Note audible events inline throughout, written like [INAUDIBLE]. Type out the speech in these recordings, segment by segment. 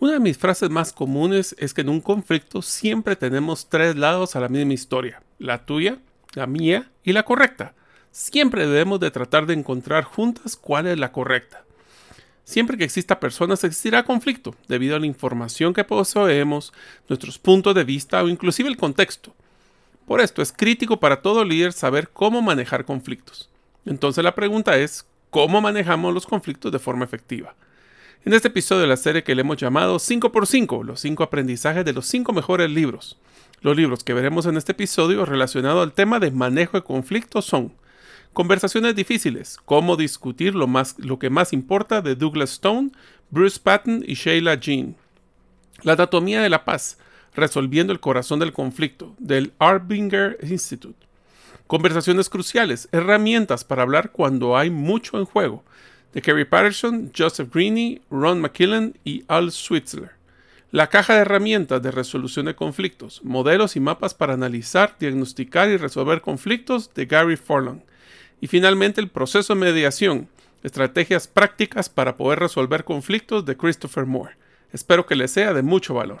Una de mis frases más comunes es que en un conflicto siempre tenemos tres lados a la misma historia, la tuya, la mía y la correcta. Siempre debemos de tratar de encontrar juntas cuál es la correcta. Siempre que exista personas existirá conflicto, debido a la información que poseemos, nuestros puntos de vista o inclusive el contexto. Por esto es crítico para todo líder saber cómo manejar conflictos. Entonces la pregunta es, ¿cómo manejamos los conflictos de forma efectiva? En este episodio de la serie que le hemos llamado 5x5, los 5 aprendizajes de los 5 mejores libros. Los libros que veremos en este episodio relacionado al tema de manejo de conflictos son Conversaciones difíciles, cómo discutir lo, más, lo que más importa de Douglas Stone, Bruce Patton y Sheila Jean. La anatomía de la paz, resolviendo el corazón del conflicto, del Arbinger Institute. Conversaciones cruciales, herramientas para hablar cuando hay mucho en juego, de Kerry Patterson, Joseph Greene, Ron McKillen y Al Switzler. La caja de herramientas de resolución de conflictos, modelos y mapas para analizar, diagnosticar y resolver conflictos de Gary Forlong. Y finalmente el proceso de mediación, estrategias prácticas para poder resolver conflictos de Christopher Moore. Espero que les sea de mucho valor.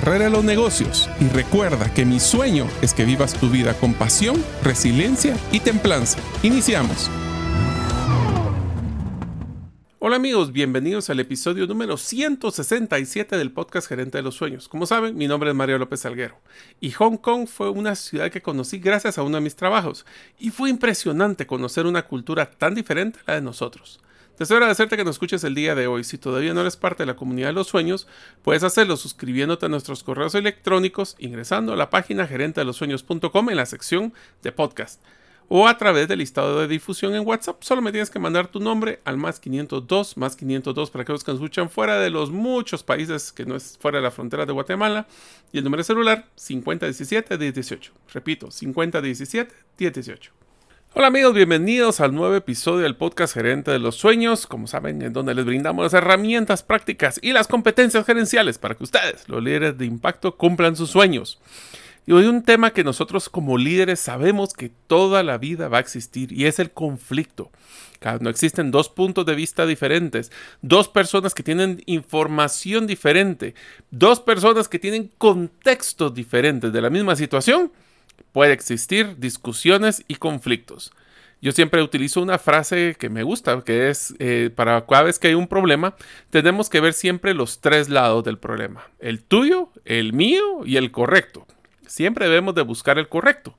carrera de los negocios y recuerda que mi sueño es que vivas tu vida con pasión, resiliencia y templanza. Iniciamos. Hola amigos, bienvenidos al episodio número 167 del podcast Gerente de los Sueños. Como saben, mi nombre es Mario López Salguero y Hong Kong fue una ciudad que conocí gracias a uno de mis trabajos y fue impresionante conocer una cultura tan diferente a la de nosotros. Deseo agradecerte que nos escuches el día de hoy. Si todavía no eres parte de la comunidad de los sueños, puedes hacerlo suscribiéndote a nuestros correos electrónicos, ingresando a la página gerente de los sueños.com en la sección de podcast o a través del listado de difusión en WhatsApp. Solo me tienes que mandar tu nombre al más 502, más 502 para aquellos que nos escuchan fuera de los muchos países que no es fuera de la frontera de Guatemala. Y el número de celular 5017-1018. Repito, 5017-1018. Hola amigos, bienvenidos al nuevo episodio del podcast Gerente de los Sueños, como saben, en donde les brindamos las herramientas prácticas y las competencias gerenciales para que ustedes, los líderes de impacto, cumplan sus sueños. Y hoy un tema que nosotros como líderes sabemos que toda la vida va a existir y es el conflicto. Cuando existen dos puntos de vista diferentes, dos personas que tienen información diferente, dos personas que tienen contextos diferentes de la misma situación, puede existir discusiones y conflictos. Yo siempre utilizo una frase que me gusta, que es, eh, para cada vez que hay un problema, tenemos que ver siempre los tres lados del problema. El tuyo, el mío y el correcto. Siempre debemos de buscar el correcto.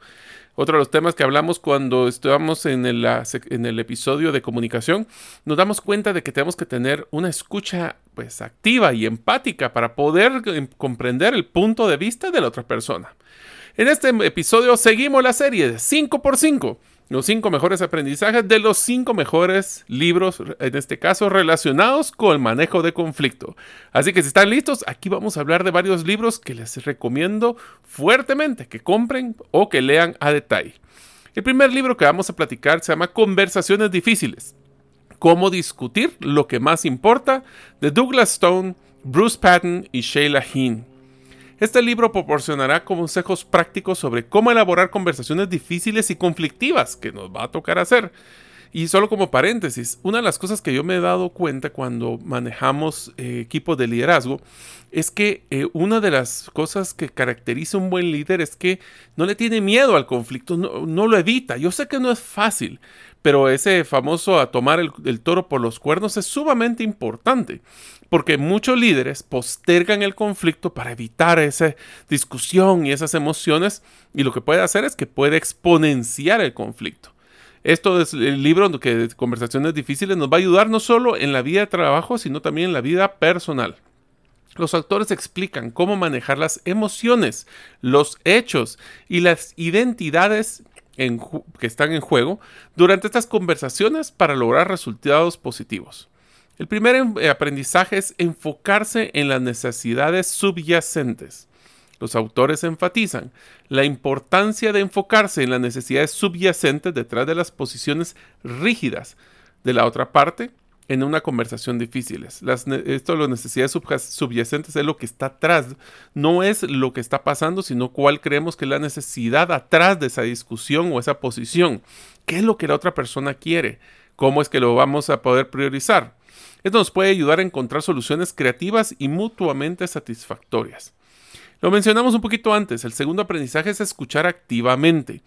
Otro de los temas que hablamos cuando estábamos en el, en el episodio de comunicación, nos damos cuenta de que tenemos que tener una escucha pues activa y empática para poder eh, comprender el punto de vista de la otra persona. En este episodio seguimos la serie de 5x5, los 5 mejores aprendizajes de los 5 mejores libros, en este caso relacionados con el manejo de conflicto. Así que si están listos, aquí vamos a hablar de varios libros que les recomiendo fuertemente que compren o que lean a detalle. El primer libro que vamos a platicar se llama Conversaciones difíciles. Cómo discutir lo que más importa de Douglas Stone, Bruce Patton y Sheila Heen. Este libro proporcionará consejos prácticos sobre cómo elaborar conversaciones difíciles y conflictivas que nos va a tocar hacer. Y solo como paréntesis, una de las cosas que yo me he dado cuenta cuando manejamos eh, equipos de liderazgo es que eh, una de las cosas que caracteriza un buen líder es que no le tiene miedo al conflicto, no, lo evita. Yo sé que no es fácil, pero ese famoso a tomar el, el toro por los cuernos es sumamente importante, porque muchos líderes postergan el conflicto para evitar esa discusión y esas emociones, y lo que puede hacer es que puede exponenciar el conflicto. Esto es el libro que Conversaciones Difíciles nos va a ayudar no solo en la vida de trabajo, sino también en la vida personal. Los autores explican cómo manejar las emociones, los hechos y las identidades que están en juego durante estas conversaciones para lograr resultados positivos. El primer em, aprendizaje es enfocarse en las necesidades subyacentes. Los autores enfatizan la importancia de enfocarse en las necesidades subyacentes detrás de las posiciones rígidas de la otra parte en una conversación difícil. Las, esto, las necesidades subyacentes es lo que está atrás, no es lo que está pasando, sino cuál creemos que es la necesidad atrás de esa discusión o esa posición. ¿Qué es lo que la otra persona quiere? ¿Cómo es que lo vamos a poder priorizar? Esto nos puede ayudar a encontrar soluciones creativas y mutuamente satisfactorias. Lo mencionamos un poquito antes, el segundo aprendizaje es escuchar activamente.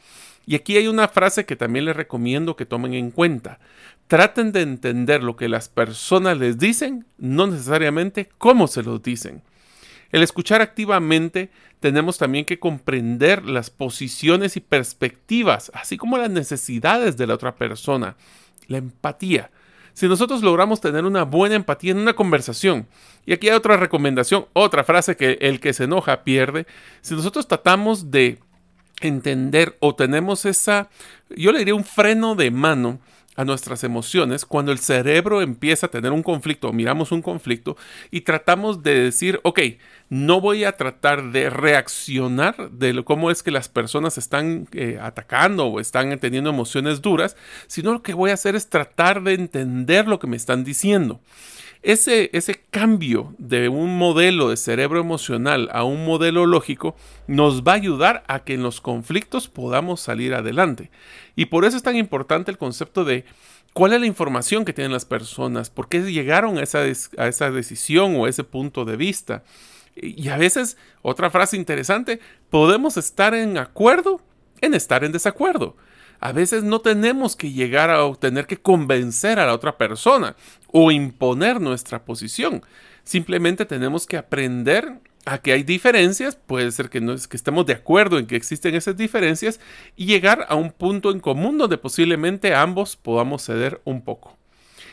Y aquí hay una frase que también les recomiendo que tomen en cuenta. Traten de entender lo que las personas les dicen, no necesariamente cómo se lo dicen. El escuchar activamente tenemos también que comprender las posiciones y perspectivas, así como las necesidades de la otra persona. La empatía. Si nosotros logramos tener una buena empatía en una conversación, y aquí hay otra recomendación, otra frase que el que se enoja pierde, si nosotros tratamos de entender o tenemos esa, yo le diría un freno de mano a nuestras emociones cuando el cerebro empieza a tener un conflicto miramos un conflicto y tratamos de decir, ok, no voy a tratar de reaccionar de cómo es que las personas están eh, atacando o están teniendo emociones duras, sino lo que voy a hacer es tratar de entender lo que me están diciendo. Ese, ese, cambio de un modelo de cerebro emocional a un modelo lógico nos va a ayudar a que en los conflictos podamos salir adelante. Y por eso es tan importante el concepto de cuál es la información que tienen las personas, por qué llegaron a esa, a esa decisión o a ese punto de vista. Y a veces, otra frase interesante, podemos estar en acuerdo en estar en desacuerdo. A veces no tenemos que llegar a tener que convencer a la otra persona o imponer nuestra posición. Simplemente tenemos que aprender a que hay diferencias, puede ser que, no es, que estemos de acuerdo en que existen esas diferencias y llegar a un punto en común donde posiblemente ambos podamos ceder un poco.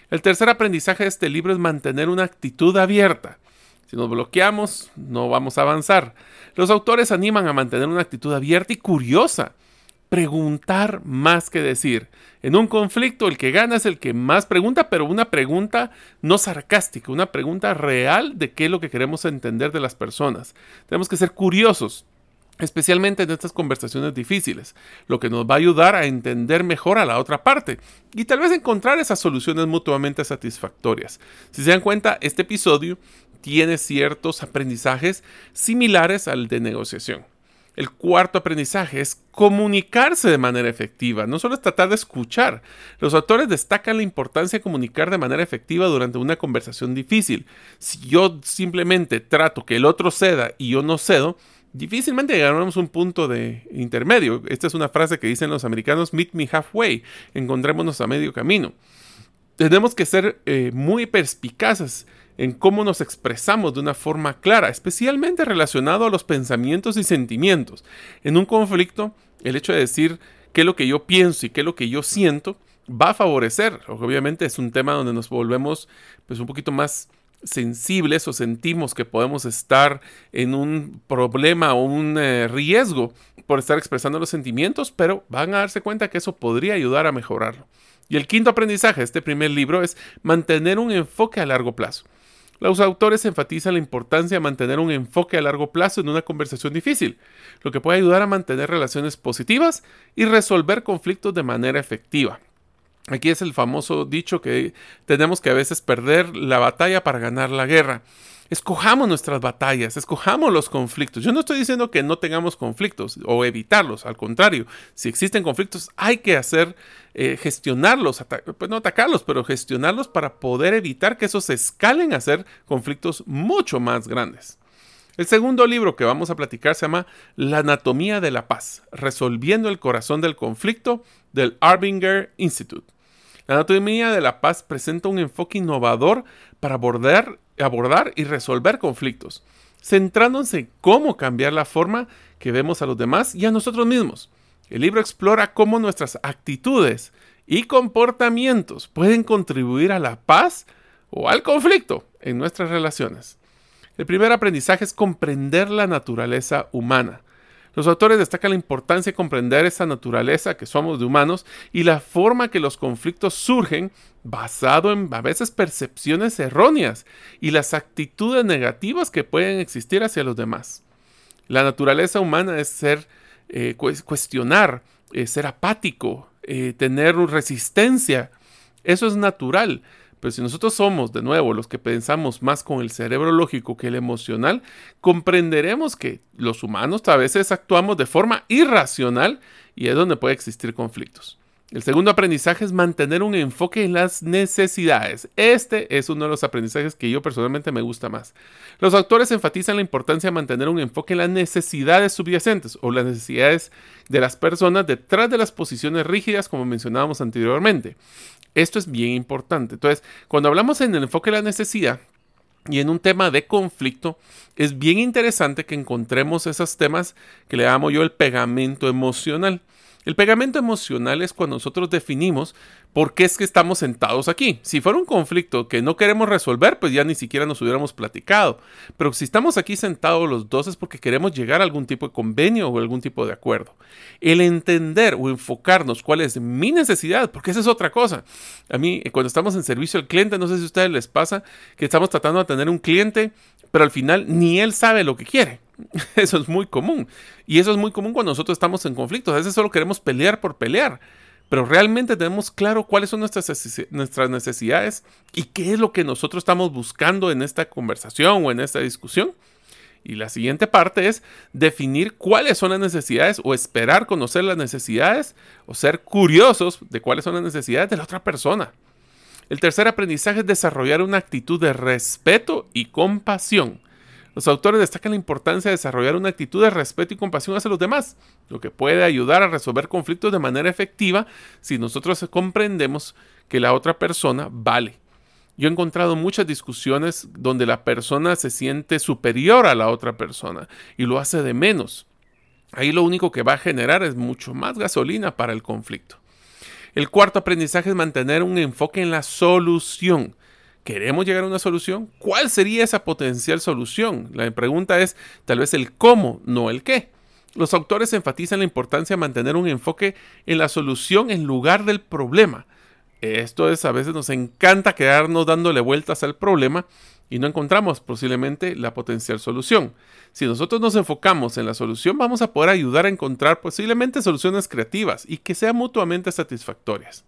El tercer aprendizaje de este libro es mantener una actitud abierta. Si nos bloqueamos, no vamos a avanzar. Los autores animan a mantener una actitud abierta y curiosa preguntar más que decir. En un conflicto el que gana es el que más pregunta, pero una pregunta no sarcástica, una pregunta real de qué es lo que queremos entender de las personas. Tenemos que ser curiosos, especialmente en estas conversaciones difíciles, lo que nos va a ayudar a entender mejor a la otra parte y tal vez encontrar esas soluciones mutuamente satisfactorias. Si se dan cuenta, este episodio tiene ciertos aprendizajes similares al de negociación. El cuarto aprendizaje es comunicarse de manera efectiva, no solo es tratar de escuchar. Los autores destacan la importancia de comunicar de manera efectiva durante una conversación difícil. Si yo simplemente trato que el otro ceda y yo no cedo, difícilmente llegaremos a un punto de intermedio. Esta es una frase que dicen los americanos, meet me halfway, encontrémonos a medio camino. Tenemos que ser eh, muy perspicaces en cómo nos expresamos de una forma clara, especialmente relacionado a los pensamientos y sentimientos. En un conflicto, el hecho de decir qué es lo que yo pienso y qué es lo que yo siento va a favorecer. Obviamente es un tema donde nos volvemos pues un poquito más sensibles o sentimos que podemos estar en un problema o un eh, riesgo por estar expresando los sentimientos, pero van a darse cuenta que eso podría ayudar a mejorarlo. Y el quinto aprendizaje de este primer libro es mantener un enfoque a largo plazo. Los autores enfatizan la importancia de mantener un enfoque a largo plazo en una conversación difícil, lo que puede ayudar a mantener relaciones positivas y resolver conflictos de manera efectiva. Aquí es el famoso dicho que tenemos que a veces perder la batalla para ganar la guerra. Escojamos nuestras batallas, escojamos los conflictos. Yo no estoy diciendo que no tengamos conflictos o evitarlos, al contrario, si existen conflictos hay que hacer, eh, gestionarlos, pues no atacarlos, pero gestionarlos para poder evitar que esos escalen a ser conflictos mucho más grandes. El segundo libro que vamos a platicar se llama La anatomía de la paz, resolviendo el corazón del conflicto del Arbinger Institute. La anatomía de la paz presenta un enfoque innovador para abordar, y resolver conflictos, centrándose en cómo cambiar la forma que vemos a los demás y a nosotros mismos. El libro explora cómo nuestras actitudes y comportamientos pueden contribuir a la paz o al conflicto en nuestras relaciones. El primer aprendizaje es comprender la naturaleza humana. Los autores destacan la importancia de comprender esa naturaleza que somos de humanos y la forma que los conflictos surgen basado en a veces percepciones erróneas y las actitudes negativas que pueden existir hacia los demás. La naturaleza humana es ser, eh, cuestionar, eh, ser apático, eh, tener resistencia. Eso es natural. Pero si nosotros somos, de nuevo, los que pensamos más con el cerebro lógico que el emocional, comprenderemos que los humanos a veces actuamos de forma irracional y es donde puede existir conflictos. El segundo aprendizaje es mantener un enfoque en las necesidades. Este es uno de los aprendizajes que yo personalmente me gusta más. Los autores enfatizan la importancia de mantener un enfoque en las necesidades subyacentes o las necesidades de las personas detrás de las posiciones rígidas como mencionábamos anteriormente. Esto es bien importante. Entonces, cuando hablamos en el enfoque de la necesidad, y en un tema de conflicto, es bien interesante que encontremos esos temas que le llamo yo el pegamento emocional. El pegamento emocional es cuando nosotros definimos por qué es que estamos sentados aquí. Si fuera un conflicto que no queremos resolver, pues ya ni siquiera nos hubiéramos platicado. Pero si estamos aquí sentados los dos es porque queremos llegar a algún tipo de convenio o algún tipo de acuerdo. El entender o enfocarnos cuál es mi necesidad, porque esa es otra cosa. A mí, cuando estamos en servicio al cliente, no sé si a ustedes les pasa que estamos tratando de tener un cliente, pero al final ni él sabe lo que quiere. [LAUGHS] Eso es muy común. Y eso es muy común cuando nosotros estamos en conflictos. A veces solo queremos pelear por pelear. Pero realmente tenemos claro cuáles son nuestras, nuestras necesidades y qué es lo que nosotros estamos buscando en esta conversación o en esta discusión. Y la siguiente parte es definir cuáles son las necesidades o esperar conocer las necesidades o ser curiosos de cuáles son las necesidades de la otra persona. El tercer aprendizaje es desarrollar una actitud de respeto y compasión. Los autores destacan la importancia de desarrollar una actitud de respeto y compasión hacia los demás, lo que puede ayudar a resolver conflictos de manera efectiva si nosotros comprendemos que la otra persona vale. Yo he encontrado muchas discusiones donde la persona se siente superior a la otra persona y lo hace de menos. Ahí lo único que va a generar es mucho más gasolina para el conflicto. El cuarto aprendizaje es mantener un enfoque en la solución. ¿Queremos llegar a una solución? ¿Cuál sería esa potencial solución? La pregunta es tal vez el cómo, no el qué. Los autores enfatizan la importancia de mantener un enfoque en la solución en lugar del problema. Esto es, a veces nos encanta quedarnos dándole vueltas al problema y no encontramos posiblemente la potencial solución. Si nosotros nos enfocamos en la solución, vamos a poder ayudar a encontrar posiblemente soluciones creativas y que sean mutuamente satisfactorias.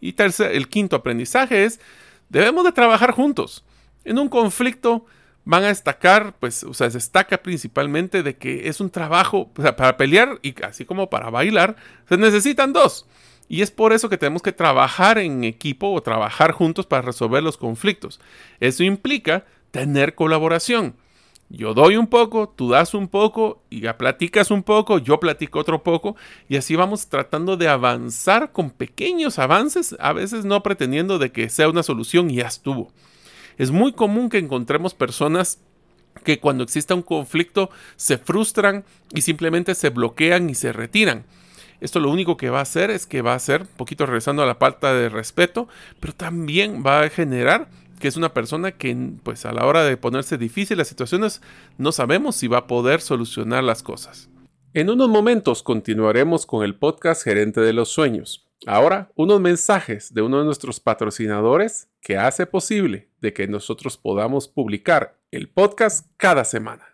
Y tercer, el quinto aprendizaje es debemos de trabajar juntos. En un conflicto van a destacar, pues, o sea, se destaca principalmente de que es un trabajo para pelear y así como para bailar, se necesitan dos. Y es por eso que tenemos que trabajar en equipo o trabajar juntos para resolver los conflictos. Eso implica tener colaboración. Yo doy un poco, tú das un poco, y ya platicas un poco, yo platico otro poco, y así vamos tratando de avanzar con pequeños avances, a veces no pretendiendo de que sea una solución y ya estuvo. Es muy común que encontremos personas que cuando exista un conflicto se frustran y simplemente se bloquean y se retiran. Esto lo único que va a hacer es que va a hacer, un poquito regresando a la falta de respeto, pero también va a generar que es una persona que pues a la hora de ponerse difícil las situaciones no sabemos si va a poder solucionar las cosas. En unos momentos continuaremos con el podcast Gerente de los Sueños. Ahora, unos mensajes de uno de nuestros patrocinadores que hace posible de que nosotros podamos publicar el podcast cada semana.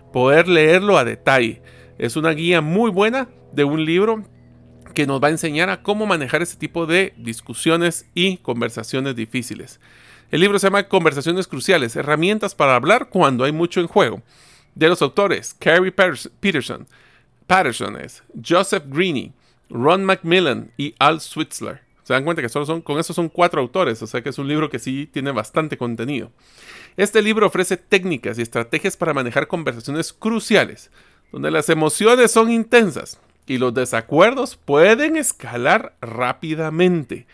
poder leerlo a detalle. Es una guía muy buena de un libro que nos va a enseñar a cómo manejar este tipo de discusiones y conversaciones difíciles. El libro se llama Conversaciones Cruciales, herramientas para hablar cuando hay mucho en juego. De los autores, Carrie Peterson, Patterson es, Joseph Greene, Ron Macmillan y Al Switzler. Se dan cuenta que solo son, con eso son cuatro autores, o sea que es un libro que sí tiene bastante contenido. Este libro ofrece técnicas y estrategias para manejar conversaciones cruciales, donde las emociones son intensas y los desacuerdos pueden escalar rápidamente.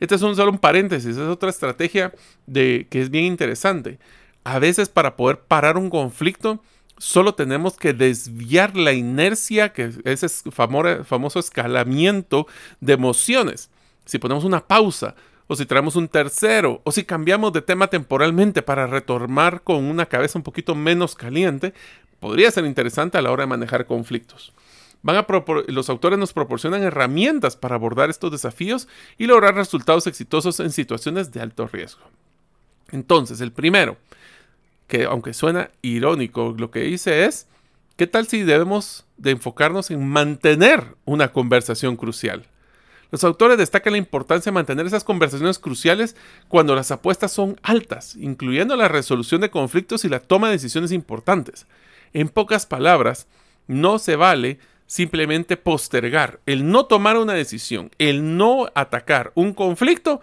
Este es un solo un paréntesis, es otra estrategia de, que es bien interesante. A veces para poder parar un conflicto, solo tenemos que desviar la inercia, que es ese famoso escalamiento de emociones si ponemos una pausa, o si traemos un tercero, o si cambiamos de tema temporalmente para retomar con una cabeza un poquito menos caliente, podría ser interesante a la hora de manejar conflictos. Van a los autores nos proporcionan herramientas para abordar estos desafíos y lograr resultados exitosos en situaciones de alto riesgo. Entonces, el primero, que aunque suena irónico, lo que dice es, ¿qué tal si debemos de enfocarnos en mantener una conversación crucial? Los autores destacan la importancia de mantener esas conversaciones cruciales cuando las apuestas son altas, incluyendo la resolución de conflictos y la toma de decisiones importantes. En pocas palabras, no se vale simplemente postergar. El no tomar una decisión, el no atacar un conflicto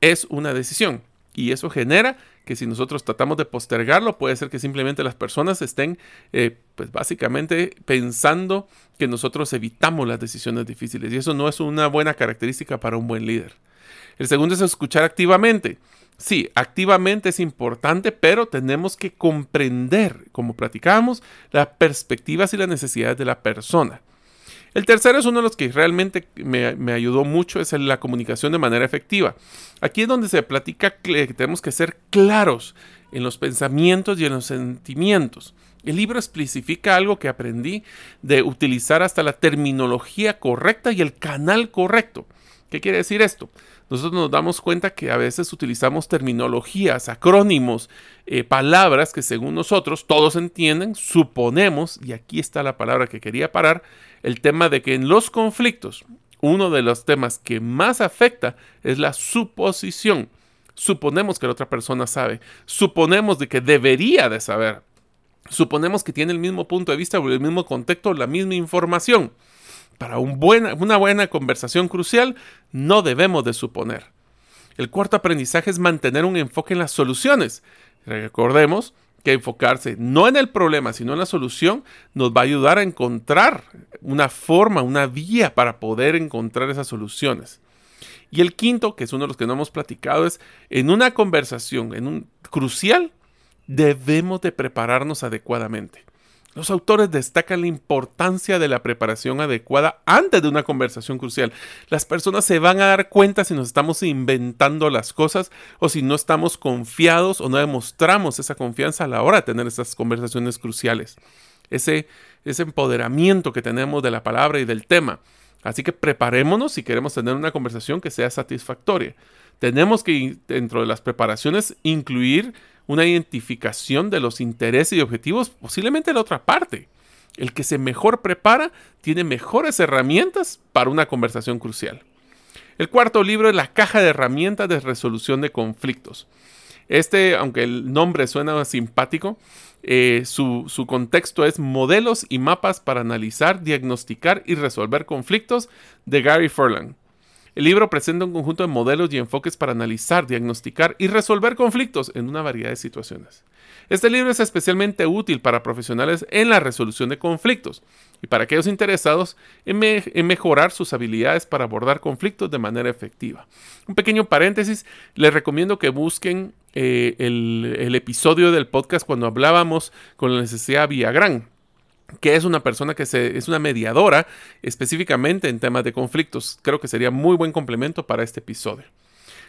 es una decisión. Y eso genera que si nosotros tratamos de postergarlo, puede ser que simplemente las personas estén, eh, pues básicamente pensando que nosotros evitamos las decisiones difíciles. Y eso no es una buena característica para un buen líder. El segundo es escuchar activamente. Sí, activamente es importante, pero tenemos que comprender, como platicábamos, las perspectivas y las necesidades de la persona. El tercero es uno de los que realmente me, ayudó mucho, es la comunicación de manera efectiva. Aquí es donde se platica que tenemos que ser claros en los pensamientos y en los sentimientos. El libro especifica algo que aprendí de utilizar hasta la terminología correcta y el canal correcto. ¿Qué quiere decir esto? Nosotros nos damos cuenta que a veces utilizamos terminologías, acrónimos, eh, palabras que según nosotros todos entienden, suponemos, y aquí está la palabra que quería parar, el tema de que en los conflictos, uno de los temas que más afecta es la suposición. Suponemos que la otra persona sabe, suponemos de que debería de saber, suponemos que tiene el mismo punto de vista o el mismo contexto, la misma información. Para una buena conversación crucial no debemos de suponer. El cuarto aprendizaje es mantener un enfoque en las soluciones. Recordemos que enfocarse no en el problema, sino en la solución, nos va a ayudar a encontrar una forma, una vía para poder encontrar esas soluciones. Y el quinto, que es uno de los que no hemos platicado, es en una conversación, en un crucial, debemos de prepararnos adecuadamente. Los autores destacan la importancia de la preparación adecuada antes de una conversación crucial. Las personas se van a dar cuenta si nos estamos inventando las cosas o si no estamos confiados o no demostramos esa confianza a la hora de tener esas conversaciones cruciales. Ese, ese empoderamiento que tenemos de la palabra y del tema. Así que preparémonos si queremos tener una conversación que sea satisfactoria. Tenemos que, dentro de las preparaciones, incluir una identificación de los intereses y objetivos posiblemente la otra parte. El que se mejor prepara tiene mejores herramientas para una conversación crucial. El cuarto libro es la caja de herramientas de resolución de conflictos. Este, aunque el nombre suena simpático, eh, su, su, contexto es modelos y mapas para analizar, diagnosticar y resolver conflictos de Gary Furlan. El libro presenta un conjunto de modelos y enfoques para analizar, diagnosticar y resolver conflictos en una variedad de situaciones. Este libro es especialmente útil para profesionales en la resolución de conflictos y para aquellos interesados en, mejorar sus habilidades para abordar conflictos de manera efectiva. Un pequeño paréntesis, les recomiendo que busquen eh, el, episodio del podcast cuando hablábamos con la necesidad Villagrán que es una persona que se, es una mediadora específicamente en temas de conflictos. Creo que sería muy buen complemento para este episodio.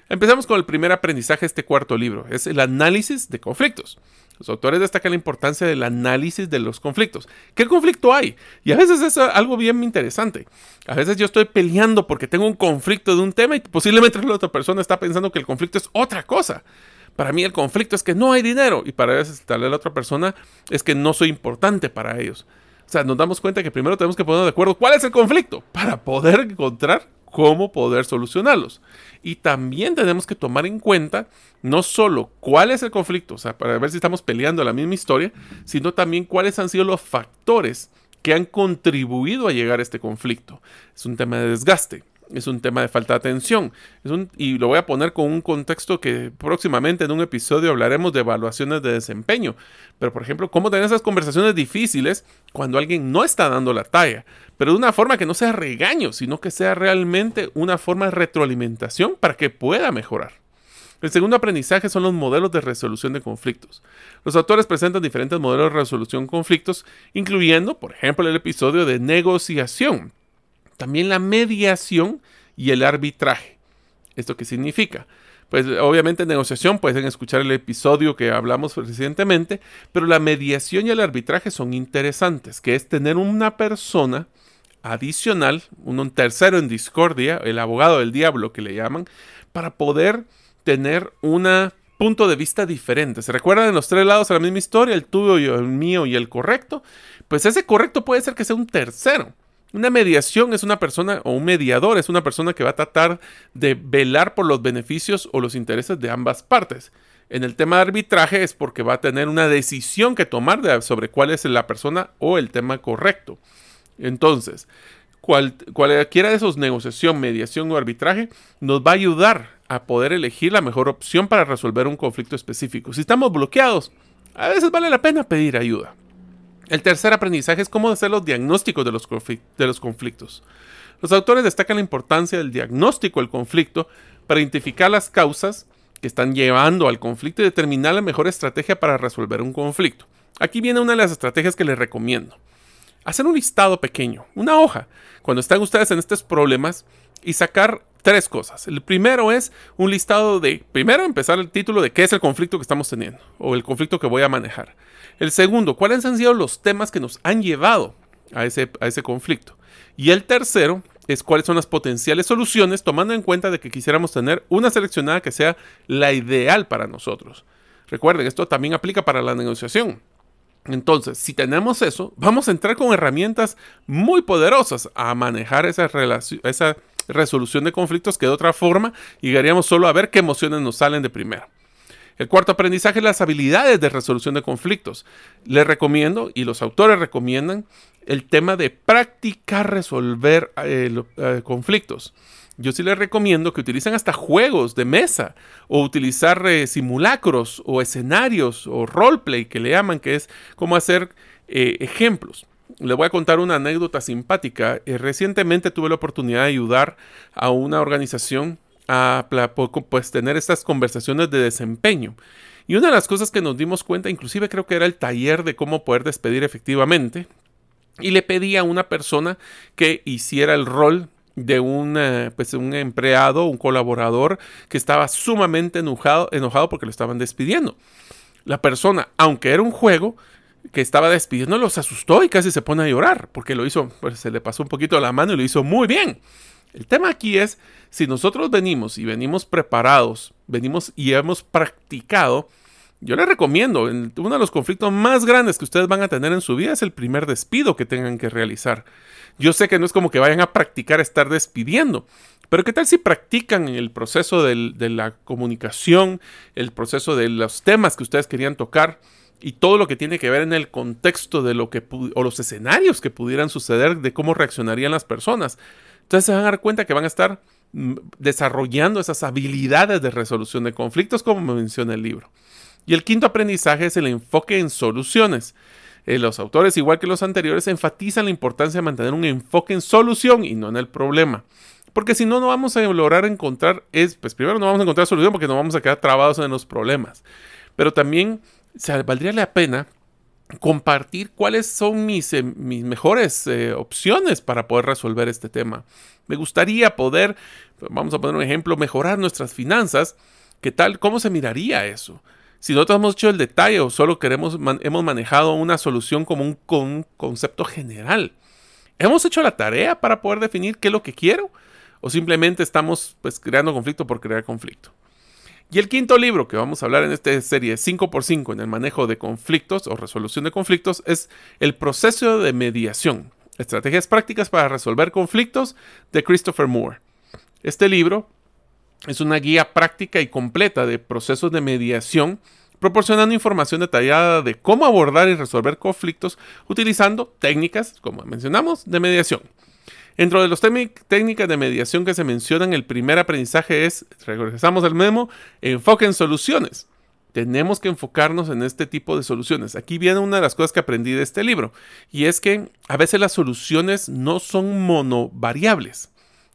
Empezamos con el primer aprendizaje de este cuarto libro, es el análisis de conflictos. Los autores destacan la importancia del análisis de los conflictos. ¿Qué conflicto hay? Y a veces es algo bien interesante. A veces yo estoy peleando porque tengo un conflicto de un tema y posiblemente la otra persona está pensando que el conflicto es otra cosa. Para mí el conflicto es que no hay dinero y para tal la otra persona es que no soy importante para ellos. O sea, nos damos cuenta que primero tenemos que ponernos de acuerdo cuál es el conflicto para poder encontrar cómo poder solucionarlos. Y también tenemos que tomar en cuenta no solo cuál es el conflicto, o sea, para ver si estamos peleando la misma historia, sino también cuáles han sido los factores que han contribuido a llegar a este conflicto. Es un tema de desgaste, es un tema de falta de atención. Y lo voy a poner con un contexto que próximamente en un episodio hablaremos de evaluaciones de desempeño. Pero, por ejemplo, cómo tener esas conversaciones difíciles cuando alguien no está dando la talla. Pero de una forma que no sea regaño, sino que sea realmente una forma de retroalimentación para que pueda mejorar. El segundo aprendizaje son los modelos de resolución de conflictos. Los autores presentan diferentes modelos de resolución de conflictos, incluyendo, por ejemplo, el episodio de negociación, también la mediación y el arbitraje. ¿Esto qué significa? Pues obviamente en negociación pueden escuchar el episodio que hablamos recientemente, pero la mediación y el arbitraje son interesantes, que es tener una persona adicional, un tercero en discordia, el abogado del diablo que le llaman, para poder tener un punto de vista diferente. ¿Se recuerdan en los tres lados de la misma historia, el tuyo, el mío y el correcto? Pues ese correcto puede ser que sea un tercero. Una mediación es una persona, o un mediador es una persona que va a tratar de velar por los beneficios o los intereses de ambas partes. En el tema de arbitraje es porque va a tener una decisión que tomar sobre cuál es la persona o el tema correcto. Entonces, cualquiera de esos, negociación, mediación o arbitraje, nos va a ayudar a poder elegir la mejor opción para resolver un conflicto específico. Si estamos bloqueados, a veces vale la pena pedir ayuda. El tercer aprendizaje es cómo hacer los diagnósticos de los, de los conflictos. Los autores destacan la importancia del diagnóstico del conflicto para identificar las causas que están llevando al conflicto y determinar la mejor estrategia para resolver un conflicto. Aquí viene una de las estrategias que les recomiendo. Hacer un listado pequeño, una hoja, cuando están ustedes en estos problemas y sacar tres cosas. El primero es un listado de, primero empezar el título de qué es el conflicto que estamos teniendo o el conflicto que voy a manejar. El segundo, cuáles han sido los temas que nos han llevado a ese, conflicto. Y el tercero es cuáles son las potenciales soluciones tomando en cuenta de que quisiéramos tener una seleccionada que sea la ideal para nosotros. Recuerden, esto también aplica para la negociación. Entonces, si tenemos eso, vamos a entrar con herramientas muy poderosas a manejar esa, esa resolución de conflictos que de otra forma llegaríamos solo a ver qué emociones nos salen de primero. El cuarto aprendizaje es las habilidades de resolución de conflictos. Les recomiendo, y los autores recomiendan, el tema de practicar resolver eh, eh, conflictos. Yo sí les recomiendo que utilicen hasta juegos de mesa o utilizar eh, simulacros o escenarios o roleplay que le llaman, que es como hacer ejemplos. Les voy a contar una anécdota simpática. recientemente tuve la oportunidad de ayudar a una organización a pues, tener estas conversaciones de desempeño. Y una de las cosas que nos dimos cuenta, inclusive creo que era el taller de cómo poder despedir efectivamente, y le pedí a una persona que hiciera el rol de un, pues, un empleado, un colaborador que estaba sumamente enojado, enojado porque lo estaban despidiendo. La persona, aunque era un juego, que estaba despidiendo los asustó y casi se pone a llorar porque lo hizo, pues se le pasó un poquito la mano y lo hizo muy bien. El tema aquí es, si nosotros venimos y venimos preparados, venimos y hemos practicado, yo les recomiendo, uno de los conflictos más grandes que ustedes van a tener en su vida es el primer despido que tengan que realizar. Yo sé que no es como que vayan a practicar estar despidiendo, pero ¿qué tal si practican el proceso de la comunicación, el proceso de los temas que ustedes querían tocar? y todo lo que tiene que ver en el contexto de lo que o los escenarios que pudieran suceder de cómo reaccionarían las personas. Entonces se van a dar cuenta que van a estar mm, desarrollando esas habilidades de resolución de conflictos como menciona el libro. Y el quinto aprendizaje es el enfoque en soluciones. Eh, los autores, igual que los anteriores, enfatizan la importancia de mantener un enfoque en solución y no en el problema. Porque si no, no vamos a lograr encontrar, es, pues primero no vamos a encontrar solución porque no vamos a quedar trabados en los problemas. Pero también se valdría la pena compartir cuáles son mis, eh, mis mejores eh, opciones para poder resolver este tema. Me gustaría poder, vamos a poner un ejemplo, mejorar nuestras finanzas. ¿Qué tal? ¿Cómo se miraría eso? Si nosotros hemos hecho el detalle o solo queremos, hemos manejado una solución como un, un concepto general. ¿Hemos hecho la tarea para poder definir qué es lo que quiero? ¿O simplemente estamos pues, creando conflicto por crear conflicto? Y el quinto libro que vamos a hablar en esta serie 5x5 en el manejo de conflictos o resolución de conflictos es El proceso de mediación, estrategias prácticas para resolver conflictos de Christopher Moore. Este libro es una guía práctica y completa de procesos de mediación, proporcionando información detallada de cómo abordar y resolver conflictos utilizando técnicas, como mencionamos, de mediación. Dentro de las técnicas de mediación que se mencionan, el primer aprendizaje es, regresamos al memo, enfoque en soluciones. Tenemos que enfocarnos en este tipo de soluciones. Aquí viene una de las cosas que aprendí de este libro, y es que a veces las soluciones no son monovariables.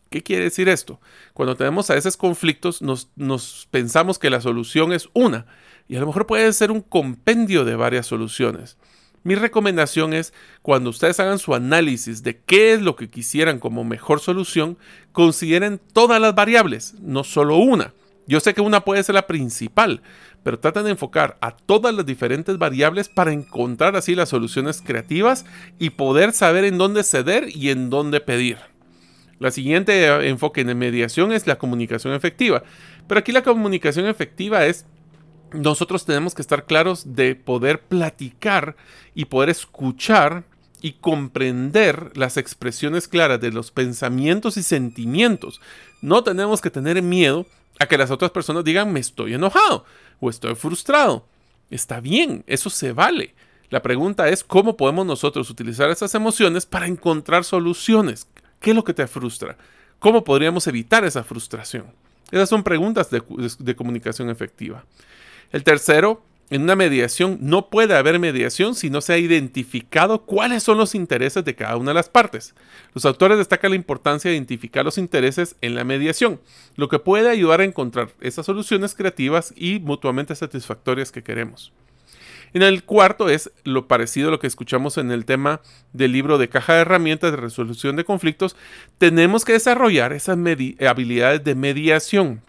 ¿Qué quiere decir esto? Cuando tenemos a veces conflictos, nos, nos pensamos que la solución es una, y a lo mejor puede ser un compendio de varias soluciones. Mi recomendación es, cuando ustedes hagan su análisis de qué es lo que quisieran como mejor solución, consideren todas las variables, no solo una. Yo sé que una puede ser la principal, pero traten de enfocar a todas las diferentes variables para encontrar así las soluciones creativas y poder saber en dónde ceder y en dónde pedir. La siguiente enfoque en mediación es la comunicación efectiva. Pero aquí la comunicación efectiva es nosotros tenemos que estar claros de poder platicar y poder escuchar y comprender las expresiones claras de los pensamientos y sentimientos. No tenemos que tener miedo a que las otras personas digan me estoy enojado o estoy frustrado. Está bien, eso se vale. La pregunta es cómo podemos nosotros utilizar esas emociones para encontrar soluciones. ¿Qué es lo que te frustra? ¿Cómo podríamos evitar esa frustración? Esas son preguntas de, de comunicación efectiva. El tercero, en una mediación no puede haber mediación si no se ha identificado cuáles son los intereses de cada una de las partes. Los autores destacan la importancia de identificar los intereses en la mediación, lo que puede ayudar a encontrar esas soluciones creativas y mutuamente satisfactorias que queremos. En el cuarto es lo parecido a lo que escuchamos en el tema del libro de caja de herramientas de resolución de conflictos. Tenemos que desarrollar esas habilidades de mediación.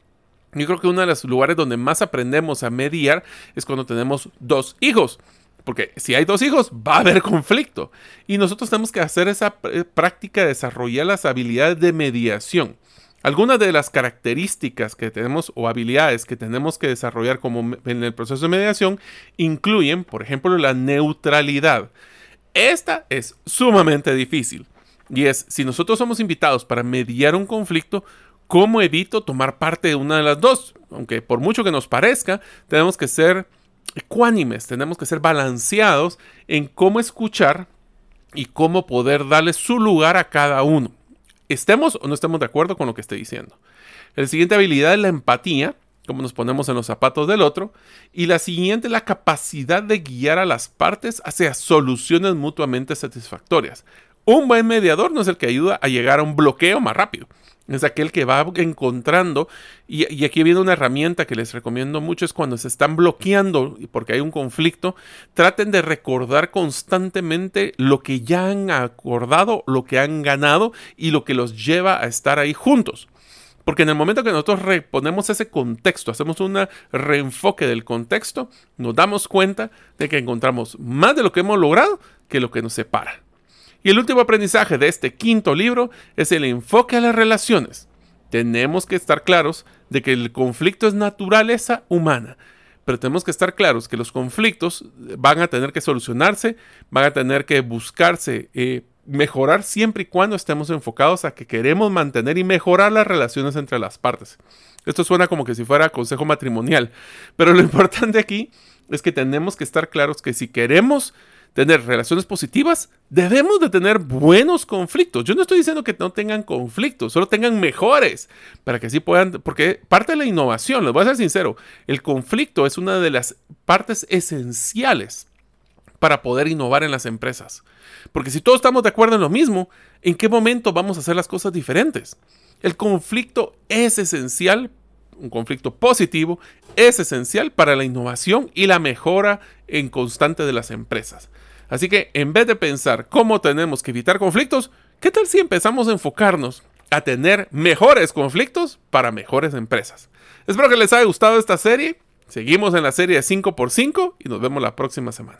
Yo creo que uno de los lugares donde más aprendemos a mediar es cuando tenemos dos hijos. Porque si hay dos hijos, va a haber conflicto. Y nosotros tenemos que hacer esa práctica de desarrollar las habilidades de mediación. Algunas de las características que tenemos o habilidades que tenemos que desarrollar como en el proceso de mediación incluyen, por ejemplo, la neutralidad. Esta es sumamente difícil. Y es, si nosotros somos invitados para mediar un conflicto, ¿Cómo evito tomar parte de una de las dos? Aunque por mucho que nos parezca, tenemos que ser ecuánimes, tenemos que ser balanceados en cómo escuchar y cómo poder darle su lugar a cada uno. Estemos o no estemos de acuerdo con lo que esté diciendo. La siguiente habilidad es la empatía, cómo nos ponemos en los zapatos del otro. Y la siguiente es la capacidad de guiar a las partes hacia soluciones mutuamente satisfactorias. Un buen mediador no es el que ayuda a llegar a un bloqueo más rápido es aquel que va encontrando, y, aquí viene una herramienta que les recomiendo mucho, es cuando se están bloqueando porque hay un conflicto, traten de recordar constantemente lo que ya han acordado, lo que han ganado y lo que los lleva a estar ahí juntos. Porque en el momento que nosotros reponemos ese contexto, hacemos un reenfoque del contexto, nos damos cuenta de que encontramos más de lo que hemos logrado que lo que nos separa. Y el último aprendizaje de este quinto libro es el enfoque a las relaciones. Tenemos que estar claros de que el conflicto es naturaleza humana, pero tenemos que estar claros que los conflictos van a tener que solucionarse, van a tener que buscarse eh, mejorar siempre y cuando estemos enfocados a que queremos mantener y mejorar las relaciones entre las partes. Esto suena como que si fuera consejo matrimonial, pero lo [LAUGHS] importante aquí es que tenemos que estar claros que si queremos tener relaciones positivas, debemos de tener buenos conflictos. Yo no estoy diciendo que no tengan conflictos, solo tengan mejores, para que así puedan, porque parte de la innovación, les voy a ser sincero, el conflicto es una de las partes esenciales para poder innovar en las empresas. Porque si todos estamos de acuerdo en lo mismo, ¿en qué momento vamos a hacer las cosas diferentes? El conflicto es esencial un conflicto positivo, es esencial para la innovación y la mejora en constante de las empresas. Así que en vez de pensar cómo tenemos que evitar conflictos, ¿qué tal si empezamos a enfocarnos a tener mejores conflictos para mejores empresas? Espero que les haya gustado esta serie. Seguimos en la serie de 5x5 y nos vemos la próxima semana.